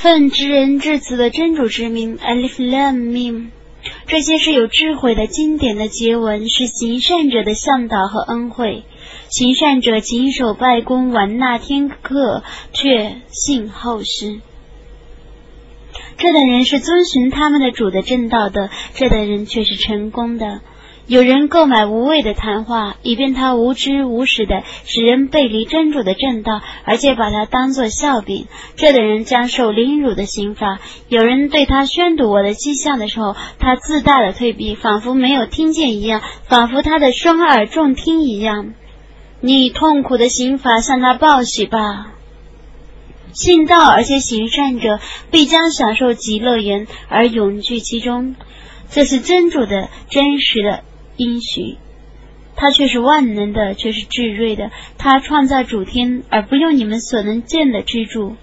奉知人至此的真主之名，Alif Lam Mim。这些是有智慧的经典的结文，是行善者的向导和恩惠。行善者谨守拜功，完纳天课，却信后世。这等人是遵循他们的主的正道的，这等人却是成功的。有人购买无谓的谈话，以便他无知无识的使人背离真主的正道，而且把他当作笑柄。这等人将受凌辱的刑罚。有人对他宣读我的迹象的时候，他自大的退避，仿佛没有听见一样，仿佛他的双耳重听一样。你痛苦的刑罚向他报喜吧。信道而且行善者，必将享受极乐园而永居其中。这是真主的真实的。应许，他却是万能的，却是至睿的。他创造主天，而不用你们所能见的支柱。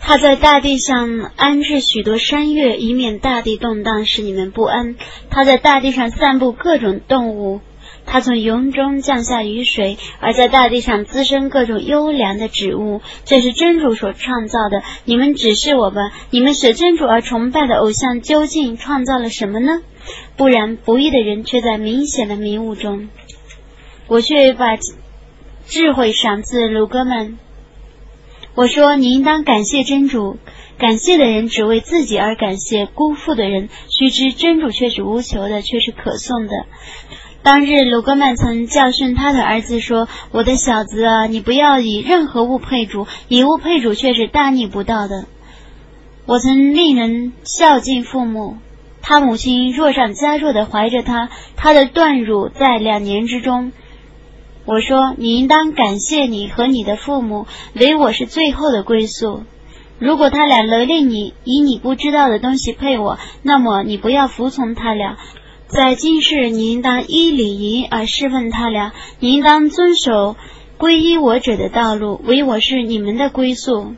他在大地上安置许多山岳，以免大地动荡，使你们不安。他在大地上散布各种动物。他从云中降下雨水，而在大地上滋生各种优良的植物。这是真主所创造的。你们指示我吧，你们舍真主而崇拜的偶像究竟创造了什么呢？不然，不义的人却在明显的迷雾中。我却把智慧赏赐鲁哥们。我说，你应当感谢真主。感谢的人只为自己而感谢，辜负的人须知真主却是无求的，却是可颂的。当日，鲁格曼曾教训他的儿子说：“我的小子啊，你不要以任何物配主，以物配主却是大逆不道的。我曾令人孝敬父母。”他母亲弱上加弱的怀着他，他的断乳在两年之中。我说：“你应当感谢你和你的父母，唯我是最后的归宿。如果他俩勒令你以你不知道的东西配我，那么你不要服从他俩。在今世，你应当依礼仪而侍奉他俩，你应当遵守皈依我者的道路，唯我是你们的归宿。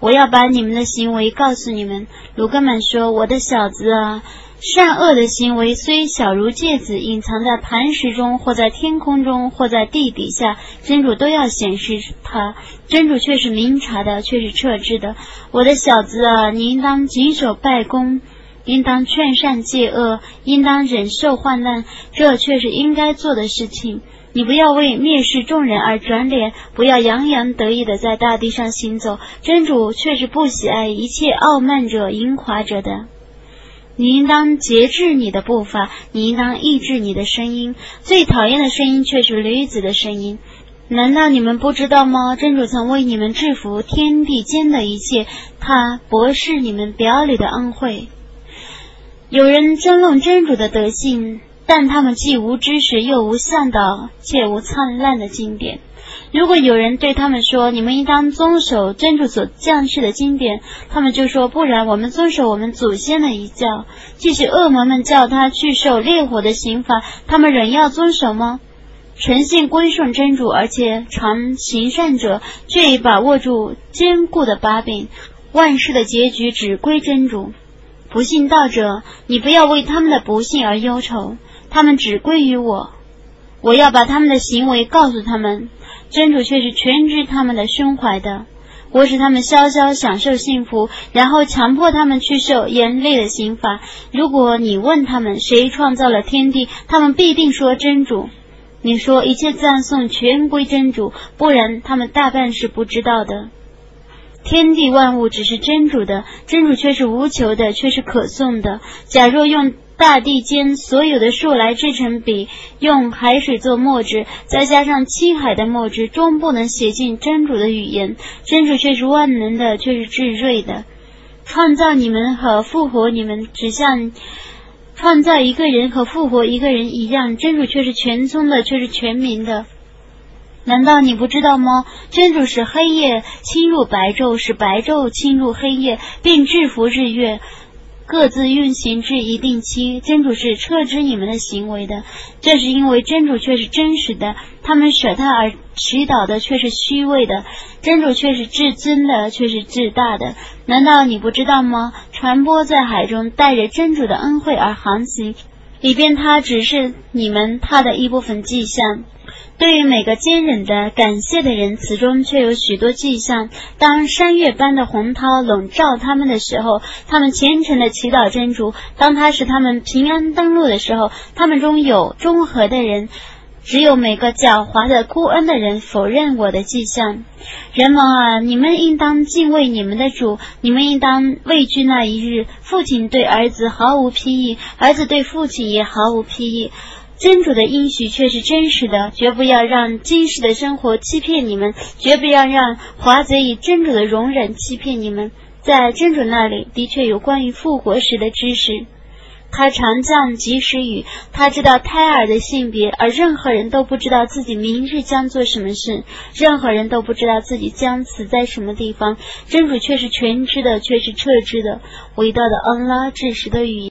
我要把你们的行为告诉你们。”鲁格曼说：“我的小子啊。”善恶的行为虽小如芥子，隐藏在磐石中，或在天空中，或在地底下，真主都要显示它。真主却是明察的，却是撤之的。我的小子啊，你应当谨守拜功，应当劝善戒恶，应当忍受患难，这却是应该做的事情。你不要为蔑视众人而转脸，不要洋洋得意的在大地上行走。真主却是不喜爱一切傲慢者、淫华者的。你应当节制你的步伐，你应当抑制你的声音。最讨厌的声音却是驴子的声音。难道你们不知道吗？真主曾为你们制服天地间的一切，他博视你们表里的恩惠。有人争论真主的德性，但他们既无知识，又无向导，且无灿烂的经典。如果有人对他们说：“你们应当遵守真主所降世的经典。”他们就说：“不然，我们遵守我们祖先的遗教。即使恶魔们叫他去受烈火的刑罚，他们仍要遵守吗？”诚信归顺真主，而且常行善者，却已把握住坚固的把柄。万事的结局只归真主。不信道者，你不要为他们的不幸而忧愁，他们只归于我。我要把他们的行为告诉他们。真主却是全知他们的胸怀的，我使他们潇潇享受幸福，然后强迫他们去受严厉的刑罚。如果你问他们谁创造了天地，他们必定说真主。你说一切赞颂全归真主，不然他们大半是不知道的。天地万物只是真主的，真主却是无求的，却是可颂的。假若用。大地间所有的树来制成笔，用海水做墨汁，再加上青海的墨汁，终不能写进真主的语言。真主却是万能的，却是至睿的。创造你们和复活你们，只像创造一个人和复活一个人一样。真主却是全聪的，却是全民的。难道你不知道吗？真主使黑夜侵入白昼，使白昼侵入黑夜，并制服日月。各自运行至一定期，真主是撤之你们的行为的，这是因为真主却是真实的，他们舍他而祈祷的却是虚伪的，真主却是至尊的，却是至大的。难道你不知道吗？传播在海中，带着真主的恩惠而航行，以便他指示你们他的一部分迹象。对于每个坚忍的、感谢的人，此中却有许多迹象。当山岳般的洪涛笼罩他们的时候，他们虔诚的祈祷真主；当他使他们平安登陆的时候，他们中有中和的人。只有每个狡猾的孤恩的人否认我的迹象。人们啊，你们应当敬畏你们的主，你们应当畏惧那一日，父亲对儿子毫无裨益，儿子对父亲也毫无裨益。真主的应许却是真实的，绝不要让今世的生活欺骗你们，绝不要让华贼以真主的容忍欺骗你们。在真主那里的确有关于复活时的知识。他常降及时雨，他知道胎儿的性别，而任何人都不知道自己明日将做什么事，任何人都不知道自己将死在什么地方。真主却是全知的，却是彻知的，伟大的安拉，至实的语言。